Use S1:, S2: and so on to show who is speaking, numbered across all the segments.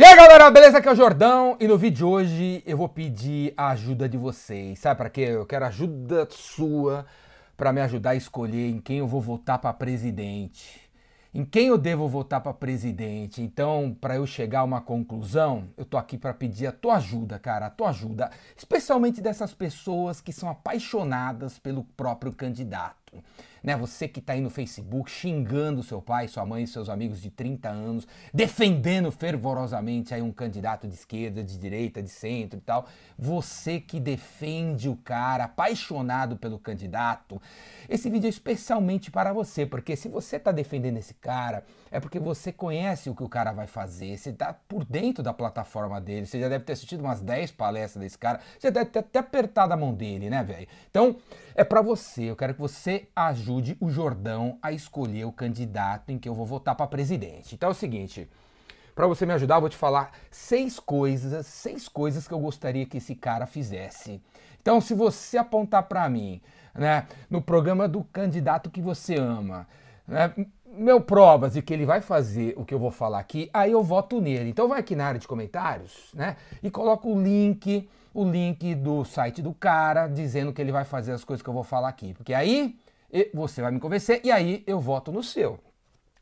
S1: E aí galera, beleza? Aqui é o Jordão e no vídeo de hoje eu vou pedir a ajuda de vocês. Sabe para quê? Eu quero ajuda sua para me ajudar a escolher em quem eu vou votar para presidente. Em quem eu devo votar para presidente? Então, para eu chegar a uma conclusão, eu tô aqui para pedir a tua ajuda, cara, a tua ajuda, especialmente dessas pessoas que são apaixonadas pelo próprio candidato né? Você que está aí no Facebook xingando seu pai, sua mãe, seus amigos de 30 anos, defendendo fervorosamente aí um candidato de esquerda, de direita, de centro e tal. Você que defende o cara, apaixonado pelo candidato. Esse vídeo é especialmente para você, porque se você está defendendo esse cara, é porque você conhece o que o cara vai fazer, você está por dentro da plataforma dele, você já deve ter assistido umas 10 palestras desse cara, você deve ter até apertado a mão dele, né, velho? Então, é para você, eu quero que você ajude ajude o Jordão a escolher o candidato em que eu vou votar para presidente. Então é o seguinte, para você me ajudar, eu vou te falar seis coisas, seis coisas que eu gostaria que esse cara fizesse. Então, se você apontar para mim, né, no programa do candidato que você ama, né, meu provas de que ele vai fazer o que eu vou falar aqui, aí eu voto nele. Então vai aqui na área de comentários, né, e coloca o link, o link do site do cara dizendo que ele vai fazer as coisas que eu vou falar aqui, porque aí você vai me convencer e aí eu voto no seu.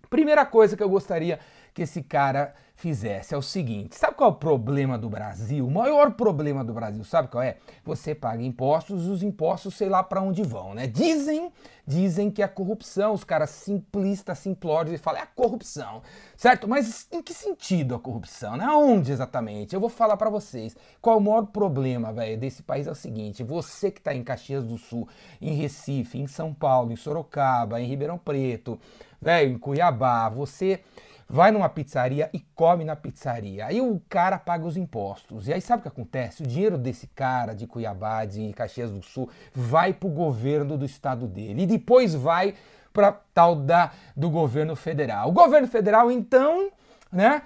S1: Primeira coisa que eu gostaria que esse cara fizesse é o seguinte: sabe qual é o problema do Brasil? O maior problema do Brasil, sabe qual é? Você paga impostos, os impostos sei lá para onde vão, né? Dizem, dizem que é a corrupção, os caras simplistas, simplórios e falam é a corrupção, certo? Mas em que sentido a corrupção? Né? Aonde exatamente? Eu vou falar para vocês. Qual é o maior problema, velho, desse país é o seguinte: você que tá em Caxias do Sul, em Recife, em São Paulo, em Sorocaba, em Ribeirão Preto, velho, em Cuiabá, você vai numa pizzaria e come na pizzaria. Aí o cara paga os impostos. E aí sabe o que acontece? O dinheiro desse cara de Cuiabá, de Caxias do Sul, vai para o governo do estado dele. E depois vai para tal da do governo federal. O governo federal, então, né,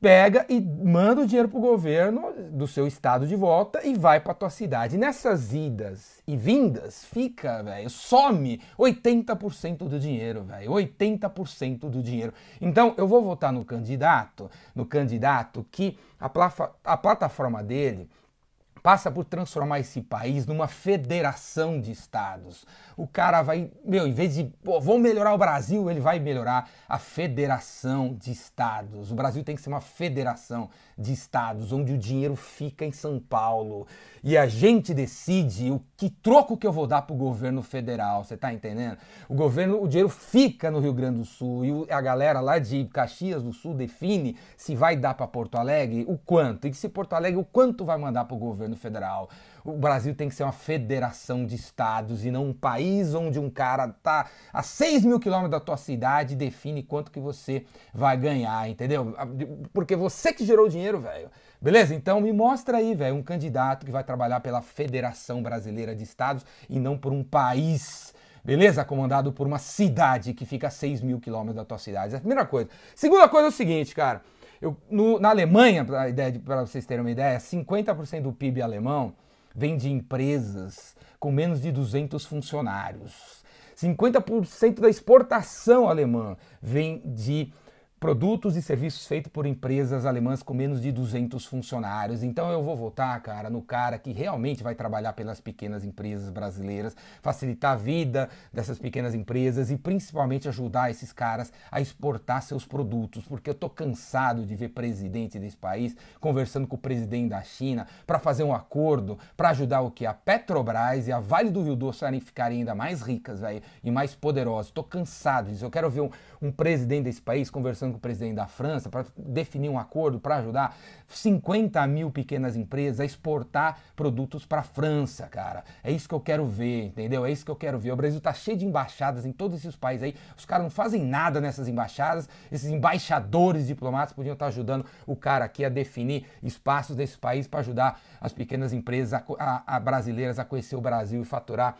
S1: pega e manda o dinheiro pro governo do seu estado de volta e vai para tua cidade. Nessas idas e vindas, fica, velho, some 80% do dinheiro, velho, 80% do dinheiro. Então, eu vou votar no candidato, no candidato que a, a plataforma dele passa por transformar esse país numa federação de estados. O cara vai, meu, em vez de, pô, melhorar o Brasil, ele vai melhorar a federação de estados. O Brasil tem que ser uma federação de estados, onde o dinheiro fica em São Paulo. E a gente decide o que troco que eu vou dar pro governo federal, você tá entendendo? O governo, o dinheiro fica no Rio Grande do Sul e a galera lá de Caxias do Sul define se vai dar para Porto Alegre o quanto. E se Porto Alegre o quanto vai mandar pro governo governo federal. O Brasil tem que ser uma federação de estados e não um país onde um cara tá a 6 mil quilômetros da tua cidade e define quanto que você vai ganhar, entendeu? Porque você que gerou o dinheiro, velho. Beleza? Então me mostra aí, velho, um candidato que vai trabalhar pela Federação Brasileira de Estados e não por um país beleza? Comandado por uma cidade que fica a 6 mil quilômetros da tua cidade. É a primeira coisa. Segunda coisa é o seguinte, cara. Eu, no, na Alemanha, para vocês terem uma ideia, 50% do PIB alemão vem de empresas com menos de 200 funcionários. 50% da exportação alemã vem de produtos e serviços feitos por empresas alemãs com menos de 200 funcionários. Então eu vou votar, cara, no cara que realmente vai trabalhar pelas pequenas empresas brasileiras, facilitar a vida dessas pequenas empresas e principalmente ajudar esses caras a exportar seus produtos, porque eu tô cansado de ver presidente desse país conversando com o presidente da China para fazer um acordo para ajudar o que a Petrobras e a Vale do Rio Doce a ficarem ainda mais ricas, velho, e mais poderosas. Tô cansado disso. Eu quero ver um, um presidente desse país conversando conversando com o presidente da França para definir um acordo para ajudar 50 mil pequenas empresas a exportar produtos para a França, cara. É isso que eu quero ver, entendeu? É isso que eu quero ver. O Brasil tá cheio de embaixadas em todos esses países aí. Os caras não fazem nada nessas embaixadas. Esses embaixadores diplomatas podiam estar tá ajudando o cara aqui a definir espaços desse país para ajudar as pequenas empresas a, a, a brasileiras a conhecer o Brasil e faturar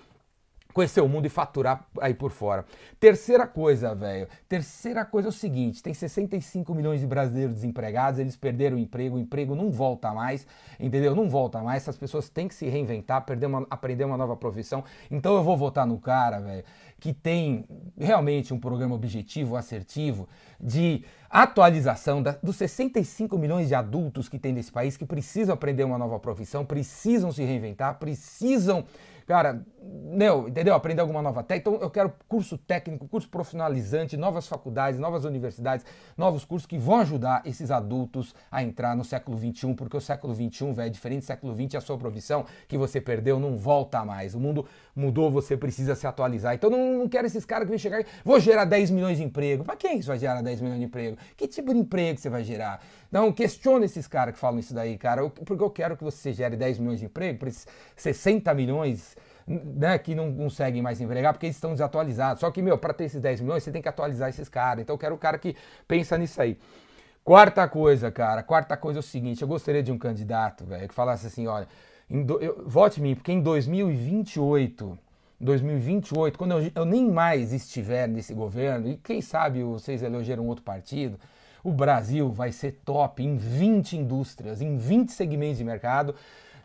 S1: conhecer o mundo e faturar aí por fora. Terceira coisa, velho. Terceira coisa é o seguinte: tem 65 milhões de brasileiros desempregados, eles perderam o emprego, o emprego não volta mais, entendeu? Não volta mais. Essas pessoas têm que se reinventar, uma, aprender uma nova profissão. Então eu vou votar no cara, velho, que tem realmente um programa objetivo, assertivo, de atualização da, dos 65 milhões de adultos que tem nesse país que precisam aprender uma nova profissão, precisam se reinventar, precisam cara, meu, entendeu? Aprender alguma nova técnica. Então eu quero curso técnico, curso profissionalizante, novas faculdades, novas universidades, novos cursos que vão ajudar esses adultos a entrar no século XXI, porque o século XXI, velho, é diferente do século XX, a sua profissão que você perdeu não volta mais. O mundo mudou, você precisa se atualizar. Então não, não quero esses caras que vêm chegar e vou gerar 10 milhões de emprego. Para quem isso vai gerar 10 milhões de emprego? Que tipo de emprego você vai gerar? Não, questione esses caras que falam isso daí, cara, porque eu quero que você gere 10 milhões de emprego para esses 60 milhões né, que não conseguem mais empregar porque eles estão desatualizados. Só que, meu, para ter esses 10 milhões, você tem que atualizar esses caras. Então eu quero o cara que pensa nisso aí. Quarta coisa, cara, quarta coisa é o seguinte, eu gostaria de um candidato, velho, que falasse assim, olha, do, eu, vote em mim, porque em 2028, 2028, quando eu, eu, nem mais estiver nesse governo, e quem sabe vocês elegeram outro partido, o Brasil vai ser top em 20 indústrias, em 20 segmentos de mercado,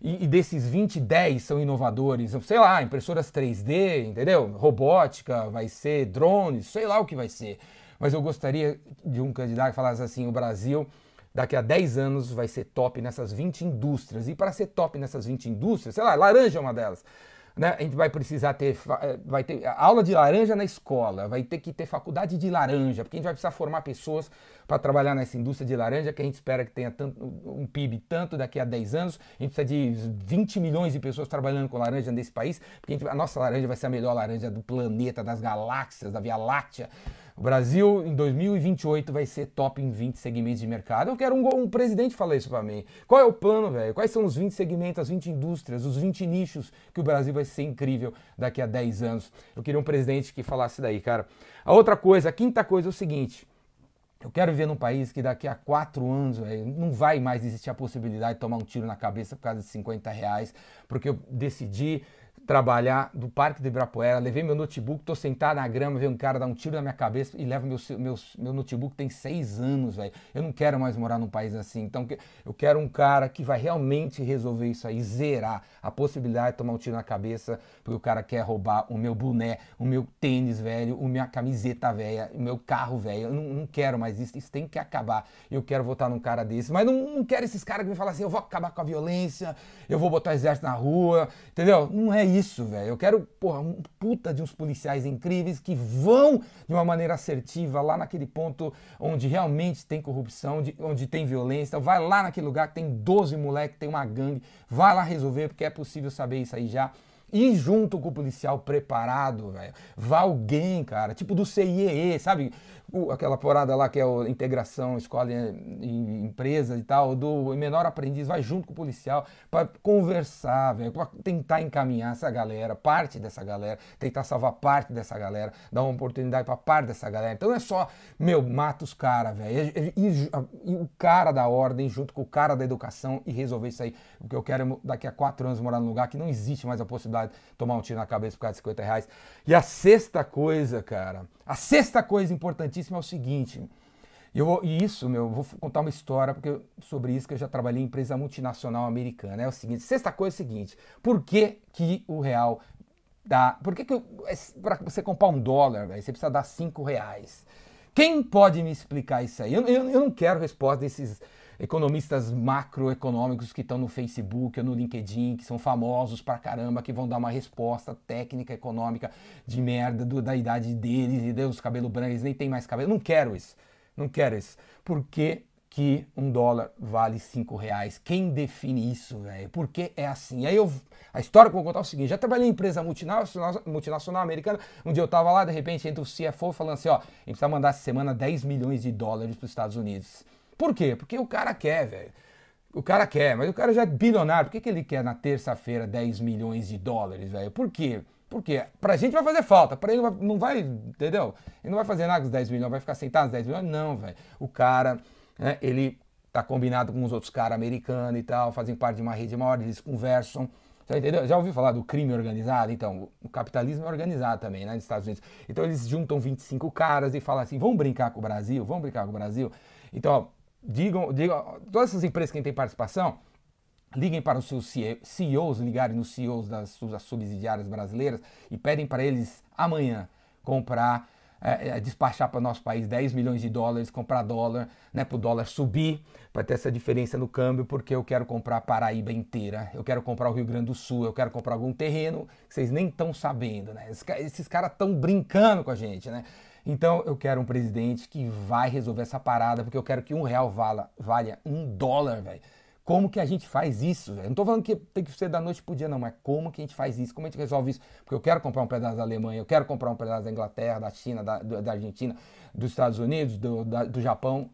S1: e, desses 20, 10 são inovadores. Sei lá, impressoras 3D, entendeu? Robótica, vai ser drones, sei lá o que vai ser. Mas eu gostaria de um candidato que falasse assim: o Brasil daqui a 10 anos vai ser top nessas 20 indústrias. E para ser top nessas 20 indústrias, sei lá, laranja é uma delas né? A gente vai precisar ter, eh, vai ter aula de laranja na escola, vai ter que ter faculdade de laranja, porque a gente vai precisar formar pessoas para trabalhar nessa indústria de laranja, que a gente espera que tenha tanto, um PIB tanto daqui a 10 anos. A gente precisa de 20 milhões de pessoas trabalhando com laranja nesse país, porque a, gente, a nossa laranja vai ser a melhor laranja do planeta, das galáxias, da Via Láctea. O Brasil, em 2028, vai ser top em 20 segmentos de mercado. Eu quero um, um presidente falar isso para mim. Qual é o plano, velho? Quais são os 20 segmentos, as 20 indústrias, os 20 nichos que o Brasil vai ser incrível daqui a 10 anos? Eu queria um presidente que falasse daí, cara. A outra coisa, a quinta coisa é o seguinte. Eu quero ver num país que daqui a quatro anos véio, não vai mais existir a possibilidade de tomar um tiro na cabeça por causa de 50 reais, porque eu decidi trabalhar do Parque do Ibirapuera, levei meu notebook, tô sentado na grama, veio um cara dar um tiro na minha cabeça e leva meu, meu, meu notebook, tem seis anos, velho. Eu não quero mais morar num país assim. Então eu quero um cara que vai realmente resolver isso aí, zerar a possibilidade de tomar um tiro na cabeça, porque o cara quer roubar o meu boné, o meu tênis velho, a minha camiseta velha, o meu carro velho. Eu não, não, quero mais isso, isso tem que acabar. Eu quero votar num cara desse, mas não, não quero esses caras que me falam assim, eu vou acabar com a violência, eu vou botar o exército na rua, entendeu? Não é isso isso, velho. Eu quero, porra, um puta de uns policiais incríveis que vão de uma maneira assertiva lá naquele ponto onde realmente tem corrupção, onde, onde tem violência. Vai lá naquele lugar que tem 12 moleques, tem uma gangue. Vai lá resolver, porque é possível saber isso aí já. E junto com o policial preparado, velho, vai alguém, cara, tipo do CIEE, sabe? Aquela porada lá que é a integração escola e empresa e tal, do menor aprendiz, vai junto com o policial para conversar, velho, para tentar encaminhar essa galera, parte dessa galera, tentar salvar parte dessa galera, dar uma oportunidade para parte dessa galera. Então não é só, meu, mata os caras, velho, e, e, e, o cara da ordem junto com o cara da educação e resolver isso aí. O que eu quero é daqui a quatro anos morar num lugar que não existe mais a possibilidade tomar um tiro na cabeça por causa de 50 reais. E a sexta coisa, cara, a sexta coisa importantíssima é o seguinte. Eu e isso, meu, vou contar uma história porque sobre isso que eu já trabalhei em empresa multinacional americana. É o seguinte, sexta coisa é o seguinte, por que, que o real dá, por que, que é, para você comprar um dólar, véio, você precisa dar cinco reais? Quem pode me explicar isso aí? Eu, eu, eu não quero resposta desses economistas macroeconômicos que estão no Facebook ou no LinkedIn, que são famosos pra caramba, que vão dar uma resposta técnica econômica de merda do, da idade deles e Deus, cabelo branco, eles nem tem mais cabelo. Não quero isso. Não quero isso. Por que, que um dólar vale cinco reais? Quem define isso, velho? Por que é assim? Aí eu. A história que eu vou contar é o seguinte: já trabalhei em empresa multinacional, multinacional americana. Um dia eu tava lá, de repente entra o CFO falando assim: ó, a gente precisa mandar essa semana 10 milhões de dólares para os Estados Unidos. Por quê? Porque o cara quer, velho. O cara quer, mas o cara já é bilionário. Por que, que ele quer na terça-feira 10 milhões de dólares, velho? Por quê? Porque pra gente vai fazer falta, pra ele não vai, entendeu? Ele não vai fazer nada com os 10 milhões, vai ficar sentado nos 10 milhões? Não, velho. O cara, né, ele tá combinado com os outros caras americanos e tal, fazem parte de uma rede maior, eles conversam Já, entendeu? Já ouviu falar do crime organizado? Então, o capitalismo é organizado também, né, nos Estados Unidos. Então, eles juntam 25 caras e falam assim: vamos brincar com o Brasil? Vamos brincar com o Brasil? Então, ó, digam, digam, todas essas empresas que têm participação, liguem para os seus CEOs, ligarem nos CEOs das suas subsidiárias brasileiras e pedem para eles amanhã comprar é, despachar para o nosso país 10 milhões de dólares, comprar dólar, né, para o dólar subir, para ter essa diferença no câmbio, porque eu quero comprar a Paraíba inteira, eu quero comprar o Rio Grande do Sul, eu quero comprar algum terreno que vocês nem estão sabendo, né? Esses, esses caras estão brincando com a gente, né? Então eu quero um presidente que vai resolver essa parada, porque eu quero que um real vala, valha um dólar, velho. Como que a gente faz isso? Eu não estou falando que tem que ser da noite pro dia, não, mas como que a gente faz isso? Como a gente resolve isso? Porque eu quero comprar um pedaço da Alemanha, eu quero comprar um pedaço da Inglaterra, da China, da, da Argentina, dos Estados Unidos, do, da, do Japão.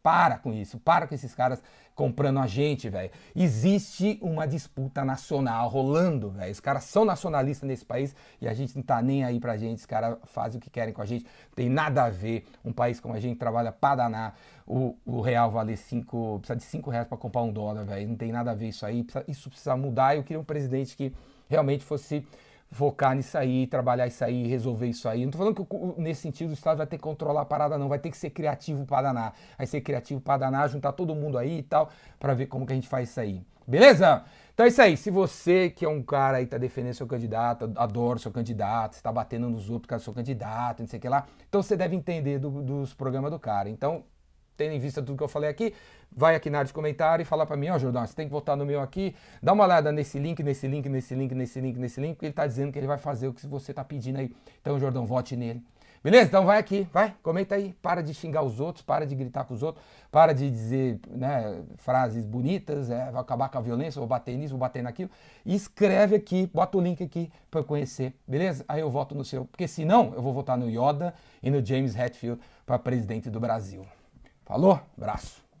S1: Para com isso, para com esses caras comprando a gente, velho. Existe uma disputa nacional rolando, velho. Os caras são nacionalistas nesse país e a gente não tá nem aí pra gente. Os caras fazem o que querem com a gente. Não tem nada a ver. Um país como a gente trabalha pra danar. O, o real vale 5, precisa de 5 reais pra comprar um dólar, velho. Não tem nada a ver isso aí. Isso precisa mudar. Eu queria um presidente que realmente fosse focar nisso aí, trabalhar isso aí, resolver isso aí. Não tô falando que nesse sentido o Estado vai ter que controlar a parada, não. Vai ter que ser criativo para danar. Vai ser criativo para danar, juntar todo mundo aí e tal, para ver como que a gente faz isso aí. Beleza? Então é isso aí. Se você que é um cara aí tá defendendo seu candidato, adora seu candidato, está batendo nos outros por causa do seu candidato, não sei o que lá, então você deve entender do, dos programas do cara. Então tendo em vista tudo que eu falei aqui, vai aqui na área de comentário e fala para mim, ó, oh, Jordão, você tem que votar no meu aqui, dá uma olhada nesse link, nesse link, nesse link, nesse link, nesse link, porque ele tá dizendo que ele vai fazer o que você tá pedindo aí. Então, Jordão, vote nele. Beleza? Então vai aqui, vai, comenta aí, para de xingar os outros, para de gritar com os outros, para de dizer né, frases bonitas, é, vai acabar com a violência, vou bater nisso, vou bater naquilo. E escreve aqui, bota o link aqui para eu conhecer, beleza? Aí eu voto no seu, porque senão eu vou votar no Yoda e no James Hetfield para presidente do Brasil. Falou? Abraço.